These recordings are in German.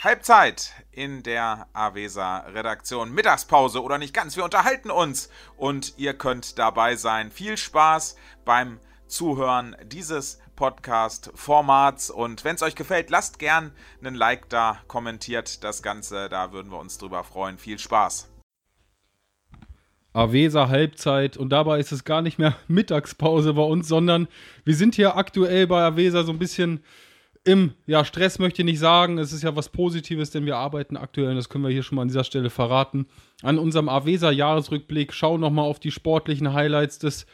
Halbzeit in der Avesa Redaktion. Mittagspause oder nicht ganz. Wir unterhalten uns und ihr könnt dabei sein. Viel Spaß beim Zuhören dieses Podcast-Formats. Und wenn es euch gefällt, lasst gern einen Like da, kommentiert das Ganze. Da würden wir uns drüber freuen. Viel Spaß. Avesa Halbzeit und dabei ist es gar nicht mehr Mittagspause bei uns, sondern wir sind hier aktuell bei Avesa so ein bisschen im, ja, Stress möchte ich nicht sagen, es ist ja was Positives, denn wir arbeiten aktuell, das können wir hier schon mal an dieser Stelle verraten, an unserem Avesa-Jahresrückblick, schauen nochmal auf die sportlichen Highlights des,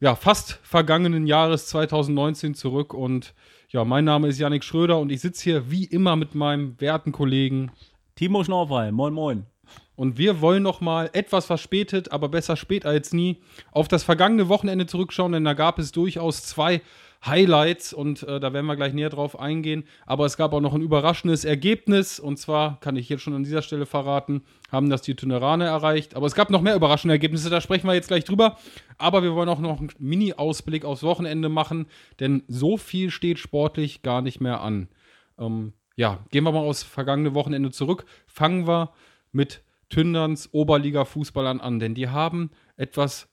ja, fast vergangenen Jahres 2019 zurück. Und ja, mein Name ist Yannick Schröder und ich sitze hier wie immer mit meinem werten Kollegen Timo Schnorfall, moin moin. Und wir wollen noch mal etwas verspätet, aber besser spät als nie, auf das vergangene Wochenende zurückschauen, denn da gab es durchaus zwei Highlights und äh, da werden wir gleich näher drauf eingehen. Aber es gab auch noch ein überraschendes Ergebnis und zwar, kann ich jetzt schon an dieser Stelle verraten, haben das die Tuneraner erreicht. Aber es gab noch mehr überraschende Ergebnisse, da sprechen wir jetzt gleich drüber. Aber wir wollen auch noch einen Mini-Ausblick aufs Wochenende machen, denn so viel steht sportlich gar nicht mehr an. Ähm, ja, gehen wir mal aufs vergangene Wochenende zurück. Fangen wir mit Tünderns Oberliga-Fußballern an, denn die haben etwas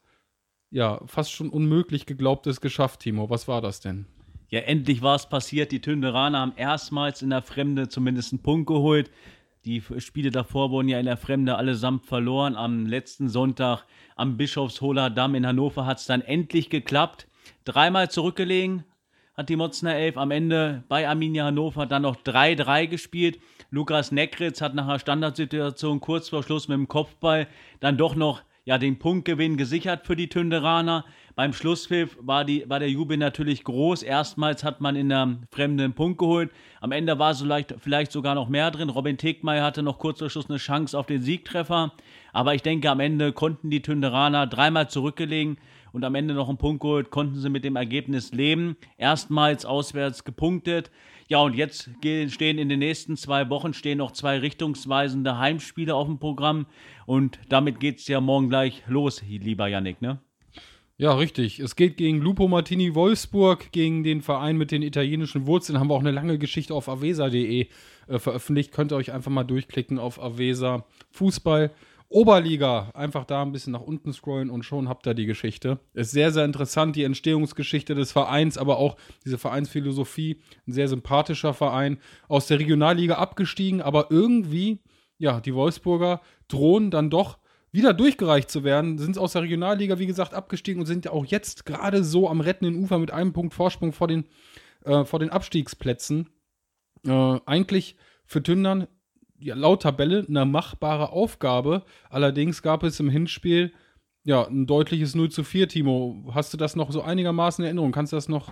ja, fast schon unmöglich geglaubtes geschafft, Timo. Was war das denn? Ja, endlich war es passiert. Die Tünderaner haben erstmals in der Fremde zumindest einen Punkt geholt. Die Spiele davor wurden ja in der Fremde allesamt verloren. Am letzten Sonntag am Bischofsholer Damm in Hannover hat es dann endlich geklappt. Dreimal zurückgelegen hat die Motzner Elf. Am Ende bei Arminia Hannover dann noch 3-3 gespielt. Lukas Nekritz hat nach einer Standardsituation kurz vor Schluss mit dem Kopfball dann doch noch ja, den Punktgewinn gesichert für die Tünderaner. Beim Schlusspfiff war, die, war der Jubel natürlich groß. Erstmals hat man in der Fremde einen Punkt geholt. Am Ende war so leicht, vielleicht sogar noch mehr drin. Robin Tegmeier hatte noch kurz vor Schluss eine Chance auf den Siegtreffer. Aber ich denke, am Ende konnten die Tünderaner dreimal zurückgelegen und am Ende noch einen Punkt geholt, konnten sie mit dem Ergebnis leben. Erstmals auswärts gepunktet. Ja, und jetzt stehen in den nächsten zwei Wochen stehen noch zwei richtungsweisende Heimspiele auf dem Programm. Und damit geht es ja morgen gleich los, lieber Yannick, ne? Ja, richtig. Es geht gegen Lupo Martini Wolfsburg, gegen den Verein mit den italienischen Wurzeln. Haben wir auch eine lange Geschichte auf avesa.de äh, veröffentlicht. Könnt ihr euch einfach mal durchklicken auf Avesa Fußball. Oberliga, einfach da ein bisschen nach unten scrollen und schon habt ihr die Geschichte. Ist sehr, sehr interessant, die Entstehungsgeschichte des Vereins, aber auch diese Vereinsphilosophie. Ein sehr sympathischer Verein. Aus der Regionalliga abgestiegen, aber irgendwie, ja, die Wolfsburger drohen dann doch wieder durchgereicht zu werden. Sind aus der Regionalliga, wie gesagt, abgestiegen und sind ja auch jetzt gerade so am rettenden Ufer mit einem Punkt Vorsprung vor den, äh, vor den Abstiegsplätzen. Äh, eigentlich für Tündern ja, laut Tabelle eine machbare Aufgabe. Allerdings gab es im Hinspiel ja ein deutliches 0 zu 4, Timo. Hast du das noch so einigermaßen in Erinnerung? Kannst du das noch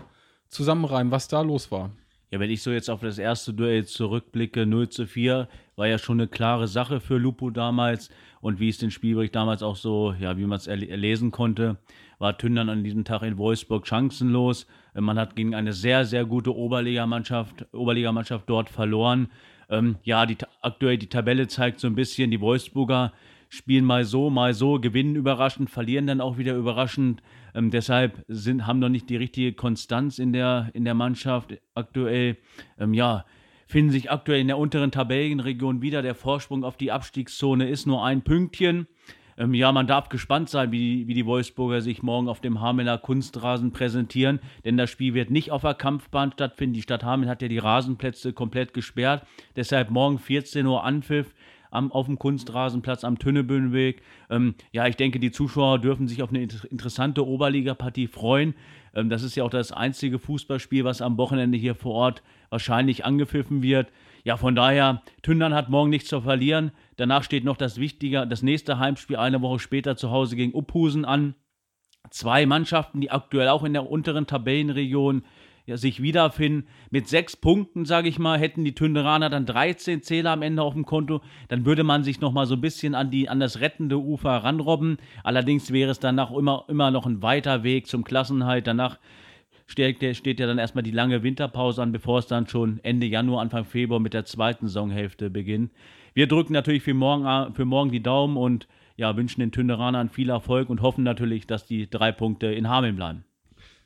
zusammenreimen, was da los war? Ja, wenn ich so jetzt auf das erste Duell zurückblicke, 0 zu 4, war ja schon eine klare Sache für Lupo damals. Und wie es den Spielbericht damals auch so, ja, wie man es erlesen konnte, war Tündern an diesem Tag in Wolfsburg chancenlos. Man hat gegen eine sehr, sehr gute Oberligamannschaft, Oberligamannschaft dort verloren. Ähm, ja, die, aktuell die Tabelle zeigt so ein bisschen, die Wolfsburger spielen mal so, mal so, gewinnen überraschend, verlieren dann auch wieder überraschend. Ähm, deshalb sind, haben noch nicht die richtige Konstanz in der, in der Mannschaft aktuell. Ähm, ja, finden sich aktuell in der unteren Tabellenregion wieder. Der Vorsprung auf die Abstiegszone ist nur ein Pünktchen. Ähm, ja, man darf gespannt sein, wie, wie die Wolfsburger sich morgen auf dem Hamelner Kunstrasen präsentieren, denn das Spiel wird nicht auf der Kampfbahn stattfinden. Die Stadt Hameln hat ja die Rasenplätze komplett gesperrt. Deshalb morgen 14 Uhr Anpfiff am, auf dem Kunstrasenplatz am Tünnebühnenweg. Ähm, ja, ich denke, die Zuschauer dürfen sich auf eine interessante Oberligapartie freuen. Ähm, das ist ja auch das einzige Fußballspiel, was am Wochenende hier vor Ort wahrscheinlich angepfiffen wird. Ja, von daher, Tündern hat morgen nichts zu verlieren. Danach steht noch das wichtige, das nächste Heimspiel eine Woche später zu Hause gegen Uphusen an. Zwei Mannschaften, die aktuell auch in der unteren Tabellenregion ja, sich wiederfinden. Mit sechs Punkten, sage ich mal, hätten die Tünderaner dann 13 Zähler am Ende auf dem Konto. Dann würde man sich nochmal so ein bisschen an, die, an das rettende Ufer ranrobben. Allerdings wäre es danach immer, immer noch ein weiter Weg zum Klassenhalt. Danach steht, steht ja dann erstmal die lange Winterpause an, bevor es dann schon Ende Januar, Anfang Februar mit der zweiten Saisonhälfte beginnt. Wir drücken natürlich für morgen, für morgen die Daumen und ja, wünschen den Tünderanern viel Erfolg und hoffen natürlich, dass die drei Punkte in Hameln bleiben.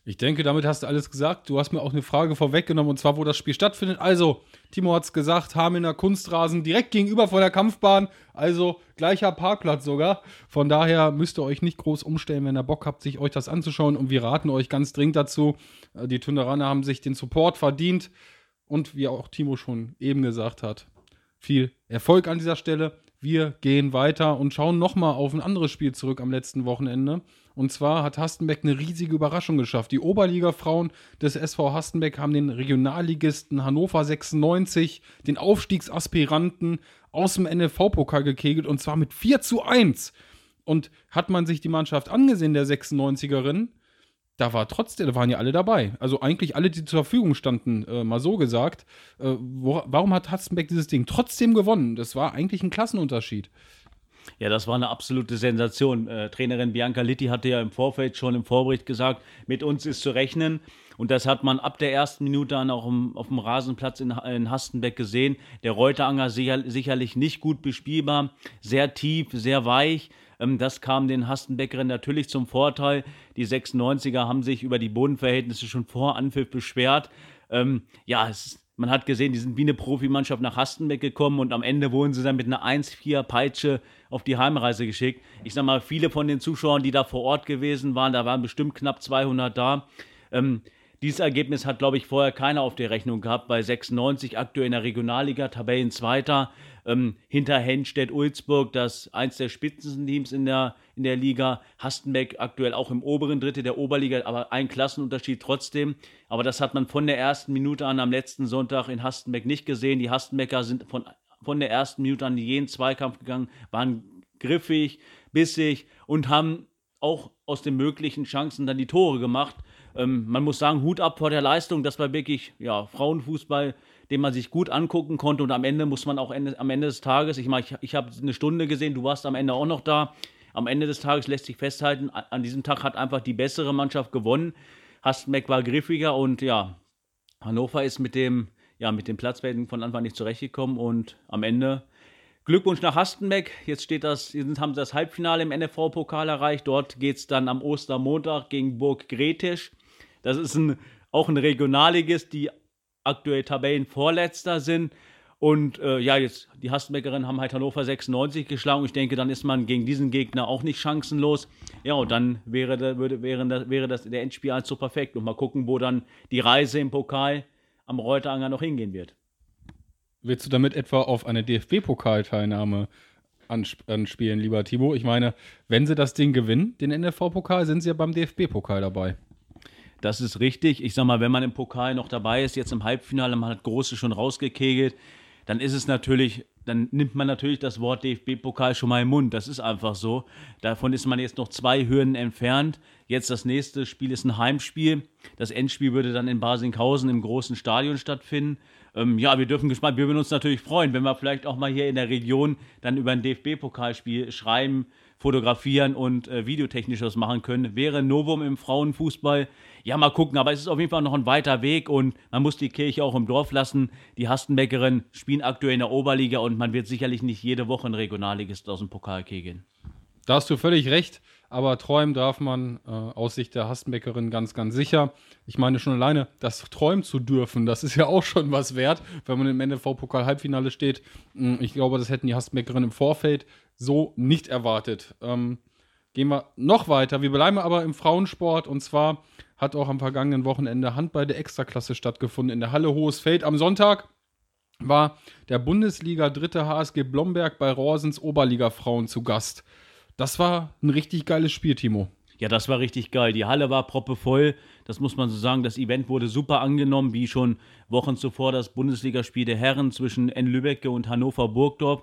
Ich denke, damit hast du alles gesagt. Du hast mir auch eine Frage vorweggenommen und zwar, wo das Spiel stattfindet. Also, Timo hat es gesagt, Hamelner Kunstrasen direkt gegenüber von der Kampfbahn. Also gleicher Parkplatz sogar. Von daher müsst ihr euch nicht groß umstellen, wenn ihr Bock habt, sich euch das anzuschauen. Und wir raten euch ganz dringend dazu. Äh, die Tunderaner haben sich den Support verdient. Und wie auch Timo schon eben gesagt hat, viel Erfolg an dieser Stelle. Wir gehen weiter und schauen nochmal auf ein anderes Spiel zurück am letzten Wochenende. Und zwar hat Hastenbeck eine riesige Überraschung geschafft. Die Oberliga-Frauen des SV Hastenbeck haben den Regionalligisten Hannover 96, den Aufstiegsaspiranten, aus dem NFV-Pokal gekegelt und zwar mit 4 zu 1. Und hat man sich die Mannschaft angesehen, der 96erin, da war trotzdem, da waren ja alle dabei. Also eigentlich alle, die zur Verfügung standen, äh, mal so gesagt. Äh, wo, warum hat Hastenbeck dieses Ding trotzdem gewonnen? Das war eigentlich ein Klassenunterschied. Ja, das war eine absolute Sensation. Äh, Trainerin Bianca Litti hatte ja im Vorfeld schon im Vorbericht gesagt, mit uns ist zu rechnen. Und das hat man ab der ersten Minute dann auch im, auf dem Rasenplatz in, in Hastenbeck gesehen. Der Reuteranger sicher, sicherlich nicht gut bespielbar, sehr tief, sehr weich. Ähm, das kam den Hastenbeckerinnen natürlich zum Vorteil. Die 96er haben sich über die Bodenverhältnisse schon vor Anpfiff beschwert. Ähm, ja, es man hat gesehen, die sind wie eine Profimannschaft nach Hastenbeck gekommen und am Ende wurden sie dann mit einer 1-4-Peitsche auf die Heimreise geschickt. Ich sag mal, viele von den Zuschauern, die da vor Ort gewesen waren, da waren bestimmt knapp 200 da. Ähm, dieses Ergebnis hat, glaube ich, vorher keiner auf der Rechnung gehabt. Bei 96 aktuell in der Regionalliga, Tabellenzweiter ähm, hinter Henstedt-Ulzburg, das eins der Spitzenteams in der, in der Liga. Hastenbeck aktuell auch im oberen Drittel der Oberliga, aber ein Klassenunterschied trotzdem. Aber das hat man von der ersten Minute an am letzten Sonntag in Hastenbeck nicht gesehen. Die Hastenbecker sind von, von der ersten Minute an in jeden Zweikampf gegangen, waren griffig, bissig und haben auch aus den möglichen Chancen dann die Tore gemacht. Ähm, man muss sagen, Hut ab vor der Leistung. Das war wirklich ja, Frauenfußball den man sich gut angucken konnte. Und am Ende muss man auch Ende, am Ende des Tages, ich meine, ich, ich habe eine Stunde gesehen, du warst am Ende auch noch da. Am Ende des Tages lässt sich festhalten, an diesem Tag hat einfach die bessere Mannschaft gewonnen. Hastenbeck war griffiger und ja, Hannover ist mit dem, ja, mit dem Platzwerten von Anfang nicht zurechtgekommen und am Ende Glückwunsch nach Hastenbeck. Jetzt steht das, jetzt haben sie das Halbfinale im NFV-Pokal erreicht. Dort geht es dann am Ostermontag gegen Burg Gretisch. Das ist ein, auch ein Regionalligist, die aktuell Tabellenvorletzter sind. Und äh, ja, jetzt die Hastenbeckerinnen haben halt Hannover 96 geschlagen. Ich denke, dann ist man gegen diesen Gegner auch nicht chancenlos. Ja, und dann wäre, würde, wäre, das, wäre das der Endspiel halt so perfekt. Und mal gucken, wo dann die Reise im Pokal am Reuteranger noch hingehen wird. Willst du damit etwa auf eine DFB-Pokalteilnahme anspielen, lieber Timo? Ich meine, wenn sie das Ding gewinnen, den NFV-Pokal, sind sie ja beim DFB-Pokal dabei. Das ist richtig. Ich sag mal, wenn man im Pokal noch dabei ist, jetzt im Halbfinale, man hat Große schon rausgekegelt, dann ist es natürlich, dann nimmt man natürlich das Wort DFB-Pokal schon mal im Mund. Das ist einfach so. Davon ist man jetzt noch zwei Hürden entfernt. Jetzt das nächste Spiel ist ein Heimspiel. Das Endspiel würde dann in Basinghausen im großen Stadion stattfinden. Ähm, ja, wir dürfen gespannt, wir würden uns natürlich freuen, wenn wir vielleicht auch mal hier in der Region dann über ein DFB-Pokalspiel schreiben fotografieren und äh, videotechnisch was machen können. Wäre Novum im Frauenfußball. Ja, mal gucken, aber es ist auf jeden Fall noch ein weiter Weg und man muss die Kirche auch im Dorf lassen. Die Hastenbeckerinnen spielen aktuell in der Oberliga und man wird sicherlich nicht jede Woche ein Regionalligist aus dem Pokal kegeln. Da hast du völlig recht, aber träumen darf man äh, aus Sicht der Hastenbäckerin ganz, ganz sicher. Ich meine schon alleine, das träumen zu dürfen, das ist ja auch schon was wert, wenn man im NFV-Pokal-Halbfinale steht. Hm, ich glaube, das hätten die Hastenbäckerinnen im Vorfeld so nicht erwartet. Ähm, gehen wir noch weiter. Wir bleiben aber im Frauensport und zwar hat auch am vergangenen Wochenende Handball der Extraklasse stattgefunden in der Halle Hohes Feld. Am Sonntag war der Bundesliga dritte HSG Blomberg bei Rorsens Oberliga Frauen zu Gast. Das war ein richtig geiles Spiel, Timo. Ja, das war richtig geil. Die Halle war proppevoll. Das muss man so sagen. Das Event wurde super angenommen, wie schon Wochen zuvor das Bundesligaspiel der Herren zwischen N. Lübecke und Hannover Burgdorf.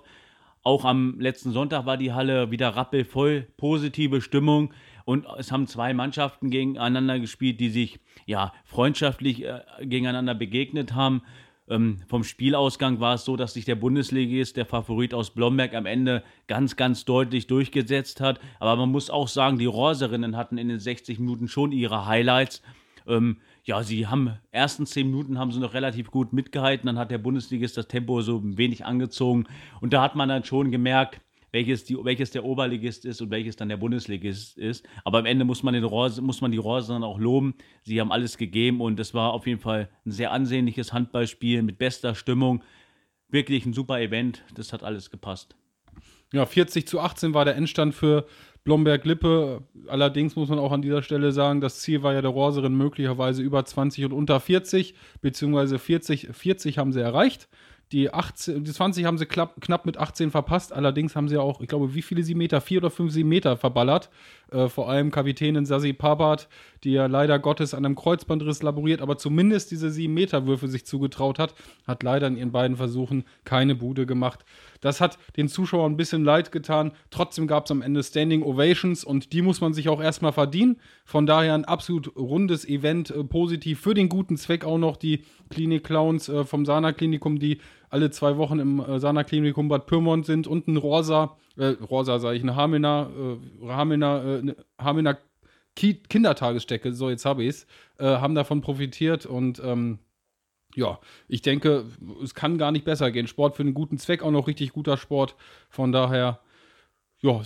Auch am letzten Sonntag war die Halle wieder rappelvoll, positive Stimmung. Und es haben zwei Mannschaften gegeneinander gespielt, die sich ja freundschaftlich äh, gegeneinander begegnet haben. Ähm, vom Spielausgang war es so, dass sich der Bundesligist, der Favorit aus Blomberg, am Ende ganz, ganz deutlich durchgesetzt hat. Aber man muss auch sagen, die Rorserinnen hatten in den 60 Minuten schon ihre Highlights. Ähm, ja, sie haben ersten zehn Minuten haben sie noch relativ gut mitgehalten, dann hat der Bundesligist das Tempo so ein wenig angezogen und da hat man dann schon gemerkt, welches, die, welches der Oberligist ist und welches dann der Bundesligist ist. Aber am Ende muss man, den Rose, muss man die Rose dann auch loben. Sie haben alles gegeben und es war auf jeden Fall ein sehr ansehnliches Handballspiel mit bester Stimmung. Wirklich ein super Event. Das hat alles gepasst. Ja, 40 zu 18 war der Endstand für Blomberg-Lippe. Allerdings muss man auch an dieser Stelle sagen, das Ziel war ja der Roserin möglicherweise über 20 und unter 40, beziehungsweise 40, 40 haben sie erreicht. Die, 18, die 20 haben sie knapp, knapp mit 18 verpasst. Allerdings haben sie auch, ich glaube, wie viele sie Meter? Vier oder fünf Meter verballert. Äh, vor allem Kapitänin Sasi Pabat, die ja leider Gottes an einem Kreuzbandriss laboriert, aber zumindest diese 7 Meter Würfe sich zugetraut hat, hat leider in ihren beiden Versuchen keine Bude gemacht. Das hat den Zuschauern ein bisschen leid getan. Trotzdem gab es am Ende Standing Ovations und die muss man sich auch erstmal verdienen. Von daher ein absolut rundes Event, äh, positiv für den guten Zweck auch noch die Klinik Clowns äh, vom Sana Klinikum, die alle zwei Wochen im äh, Sana Klinikum Bad Pyrmont sind und ein Rosa, äh, Rosa sage ich, eine Hamelner, äh, Hamelner, äh, Hamelner Ki Kindertagesstätte, so jetzt habe ich es, äh, haben davon profitiert und ähm, ja, ich denke, es kann gar nicht besser gehen. Sport für einen guten Zweck, auch noch richtig guter Sport. Von daher, ja,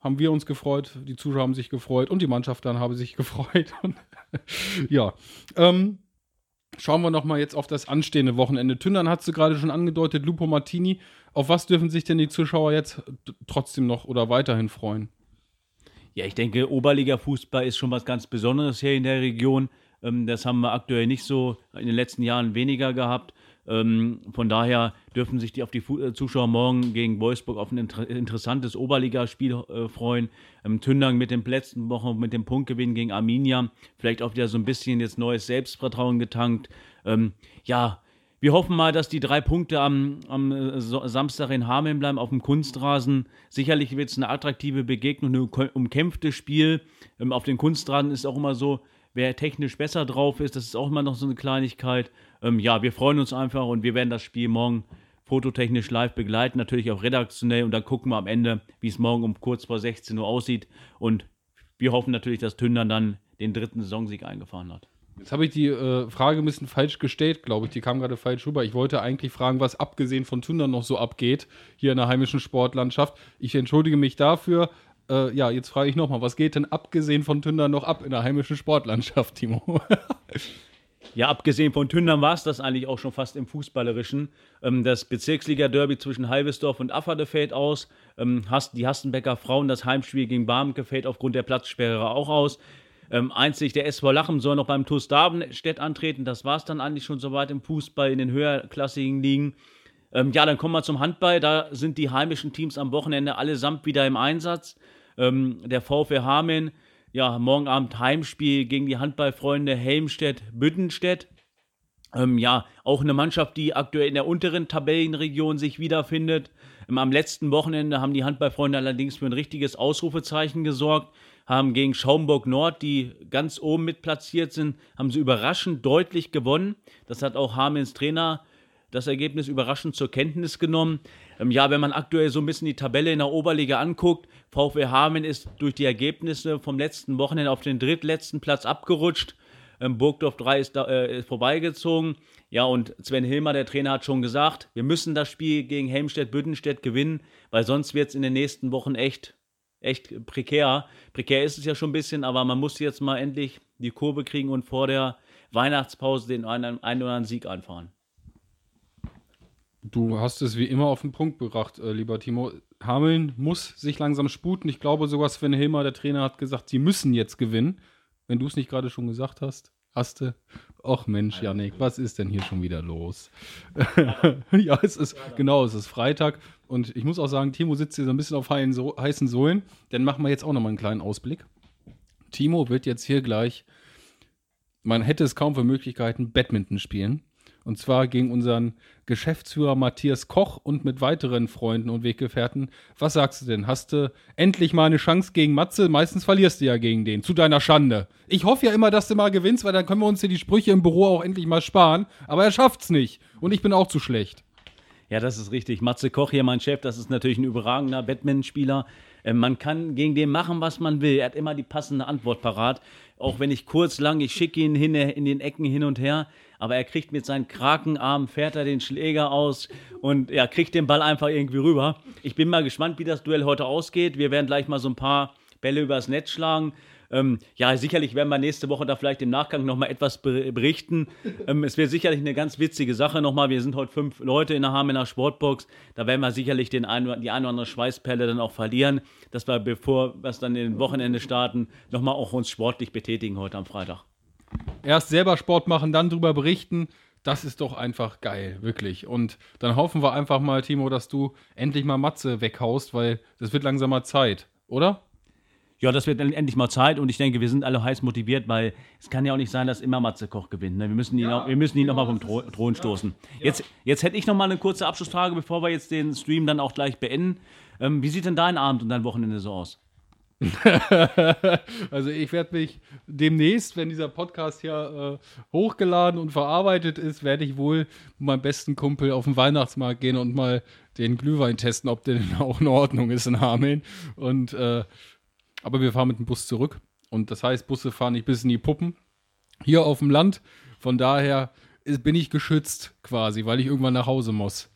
haben wir uns gefreut, die Zuschauer haben sich gefreut und die Mannschaft dann habe sich gefreut. ja, ähm, schauen wir nochmal jetzt auf das anstehende Wochenende. Tündern hat es gerade schon angedeutet, Lupo Martini. Auf was dürfen sich denn die Zuschauer jetzt trotzdem noch oder weiterhin freuen? Ja, ich denke, Oberliga-Fußball ist schon was ganz Besonderes hier in der Region. Ähm, das haben wir aktuell nicht so in den letzten Jahren weniger gehabt. Ähm, von daher dürfen sich die auf die äh, Zuschauer morgen gegen Wolfsburg auf ein inter interessantes Oberligaspiel äh, freuen. Ähm, Tündang mit dem letzten Woche mit dem Punktgewinn gegen Arminia, vielleicht auch wieder so ein bisschen jetzt neues Selbstvertrauen getankt. Ähm, ja, wir hoffen mal, dass die drei Punkte am, am äh, Samstag in Hameln bleiben auf dem Kunstrasen. Sicherlich wird es eine attraktive Begegnung, ein umkämpftes Spiel. Ähm, auf den Kunstrasen ist auch immer so, wer technisch besser drauf ist. Das ist auch immer noch so eine Kleinigkeit. Ähm, ja, wir freuen uns einfach und wir werden das Spiel morgen fototechnisch live begleiten, natürlich auch redaktionell und dann gucken wir am Ende, wie es morgen um kurz vor 16 Uhr aussieht und wir hoffen natürlich, dass Tündern dann den dritten Saisonsieg eingefahren hat. Jetzt habe ich die äh, Frage ein bisschen falsch gestellt, glaube ich. Die kam gerade falsch rüber. Ich wollte eigentlich fragen, was abgesehen von Tündern noch so abgeht hier in der heimischen Sportlandschaft. Ich entschuldige mich dafür. Äh, ja, jetzt frage ich nochmal, was geht denn abgesehen von Tündern noch ab in der heimischen Sportlandschaft, Timo? ja, abgesehen von Tündern war es das eigentlich auch schon fast im Fußballerischen. Ähm, das Bezirksliga-Derby zwischen Halbesdorf und Afferde fällt aus. Ähm, die Hastenbecker Frauen, das Heimspiel gegen Barmke fällt aufgrund der Platzsperre auch aus. Ähm, einzig der SV Lachen soll noch beim TuS Davenstedt antreten. Das war es dann eigentlich schon soweit im Fußball in den höherklassigen Ligen. Ähm, ja, dann kommen wir zum Handball. Da sind die heimischen Teams am Wochenende allesamt wieder im Einsatz. Ähm, der VfR Hameln, ja, morgen Abend Heimspiel gegen die Handballfreunde Helmstedt-Büttenstedt. Ähm, ja, auch eine Mannschaft, die aktuell in der unteren Tabellenregion sich wiederfindet. Ähm, am letzten Wochenende haben die Handballfreunde allerdings für ein richtiges Ausrufezeichen gesorgt, haben gegen Schaumburg Nord, die ganz oben mit platziert sind, haben sie überraschend deutlich gewonnen. Das hat auch Hamelns Trainer das Ergebnis überraschend zur Kenntnis genommen. Ähm, ja, wenn man aktuell so ein bisschen die Tabelle in der Oberliga anguckt, VfW Hameln ist durch die Ergebnisse vom letzten Wochenende auf den drittletzten Platz abgerutscht. Ähm, Burgdorf 3 ist, da, äh, ist vorbeigezogen. Ja, und Sven Hilmer, der Trainer, hat schon gesagt, wir müssen das Spiel gegen Helmstedt-Büttenstedt gewinnen, weil sonst wird es in den nächsten Wochen echt, echt prekär. Prekär ist es ja schon ein bisschen, aber man muss jetzt mal endlich die Kurve kriegen und vor der Weihnachtspause den einen, einen oder anderen Sieg einfahren. Du hast es wie immer auf den Punkt gebracht, äh, lieber Timo. Hameln muss sich langsam sputen. Ich glaube sogar Sven Hilmer, der Trainer, hat gesagt, sie müssen jetzt gewinnen. Wenn du es nicht gerade schon gesagt hast, hast du. Och Mensch, Janik, was ist denn hier schon wieder los? ja, es ist, genau, es ist Freitag. Und ich muss auch sagen, Timo sitzt hier so ein bisschen auf heißen Sohlen. Dann machen wir jetzt auch nochmal einen kleinen Ausblick. Timo wird jetzt hier gleich, man hätte es kaum für Möglichkeiten, Badminton spielen. Und zwar gegen unseren Geschäftsführer Matthias Koch und mit weiteren Freunden und Weggefährten. Was sagst du denn? Hast du endlich mal eine Chance gegen Matze? Meistens verlierst du ja gegen den, zu deiner Schande. Ich hoffe ja immer, dass du mal gewinnst, weil dann können wir uns hier die Sprüche im Büro auch endlich mal sparen. Aber er schafft's nicht. Und ich bin auch zu schlecht. Ja, das ist richtig. Matze Koch hier, mein Chef, das ist natürlich ein überragender Batman-Spieler. Äh, man kann gegen den machen, was man will. Er hat immer die passende Antwort parat. Auch wenn ich kurz, lang, ich schicke ihn hin, in den Ecken hin und her, aber er kriegt mit seinen Krakenarmen, fährt er den Schläger aus und ja, kriegt den Ball einfach irgendwie rüber. Ich bin mal gespannt, wie das Duell heute ausgeht. Wir werden gleich mal so ein paar Bälle übers Netz schlagen. Ähm, ja, sicherlich werden wir nächste Woche da vielleicht im Nachgang nochmal etwas berichten. Ähm, es wird sicherlich eine ganz witzige Sache nochmal. Wir sind heute fünf Leute in der Hamener Sportbox. Da werden wir sicherlich den ein, die eine oder andere Schweißperle dann auch verlieren, dass wir, bevor wir es dann in den Wochenende starten, nochmal auch uns sportlich betätigen heute am Freitag. Erst selber Sport machen, dann drüber berichten. Das ist doch einfach geil, wirklich. Und dann hoffen wir einfach mal, Timo, dass du endlich mal Matze weghaust, weil es wird langsam mal Zeit, oder? Ja, das wird endlich mal Zeit und ich denke, wir sind alle heiß motiviert, weil es kann ja auch nicht sein, dass immer Matze Koch gewinnt. Ne? Wir müssen ihn, ja, auch, wir müssen ihn nochmal vom Thron, Thron stoßen. Ja. Jetzt, jetzt hätte ich nochmal eine kurze Abschlussfrage, bevor wir jetzt den Stream dann auch gleich beenden. Ähm, wie sieht denn dein Abend und dein Wochenende so aus? also ich werde mich demnächst, wenn dieser Podcast hier äh, hochgeladen und verarbeitet ist, werde ich wohl mit meinem besten Kumpel auf den Weihnachtsmarkt gehen und mal den Glühwein testen, ob der denn auch in Ordnung ist in Hameln. Und äh, aber wir fahren mit dem Bus zurück. Und das heißt, Busse fahren nicht bis in die Puppen. Hier auf dem Land. Von daher bin ich geschützt quasi, weil ich irgendwann nach Hause muss.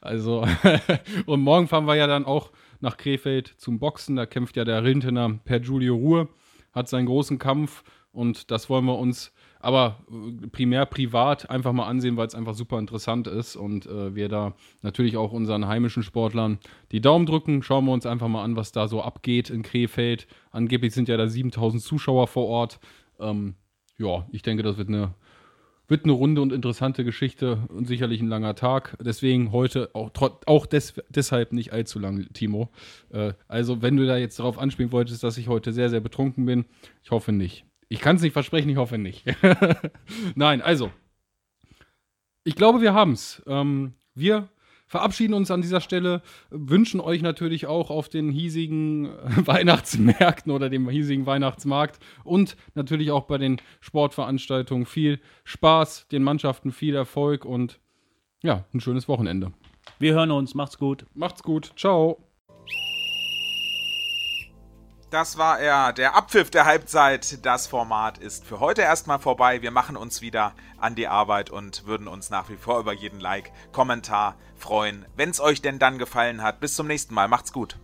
Also, und morgen fahren wir ja dann auch nach Krefeld zum Boxen. Da kämpft ja der Rintener per Giulio Ruhr, hat seinen großen Kampf und das wollen wir uns aber äh, primär privat einfach mal ansehen, weil es einfach super interessant ist und äh, wir da natürlich auch unseren heimischen Sportlern die Daumen drücken. Schauen wir uns einfach mal an, was da so abgeht in Krefeld. Angeblich sind ja da 7000 Zuschauer vor Ort. Ähm, ja, ich denke, das wird eine, wird eine runde und interessante Geschichte und sicherlich ein langer Tag. Deswegen heute auch, auch des, deshalb nicht allzu lang, Timo. Äh, also, wenn du da jetzt darauf anspielen wolltest, dass ich heute sehr, sehr betrunken bin, ich hoffe nicht. Ich kann es nicht versprechen, ich hoffe nicht. Nein, also. Ich glaube, wir haben es. Ähm, wir verabschieden uns an dieser Stelle, wünschen euch natürlich auch auf den hiesigen Weihnachtsmärkten oder dem hiesigen Weihnachtsmarkt und natürlich auch bei den Sportveranstaltungen viel Spaß, den Mannschaften viel Erfolg und ja, ein schönes Wochenende. Wir hören uns, macht's gut. Macht's gut, ciao. Das war er, der Abpfiff der Halbzeit. Das Format ist für heute erstmal vorbei. Wir machen uns wieder an die Arbeit und würden uns nach wie vor über jeden Like, Kommentar freuen, wenn es euch denn dann gefallen hat. Bis zum nächsten Mal. Macht's gut.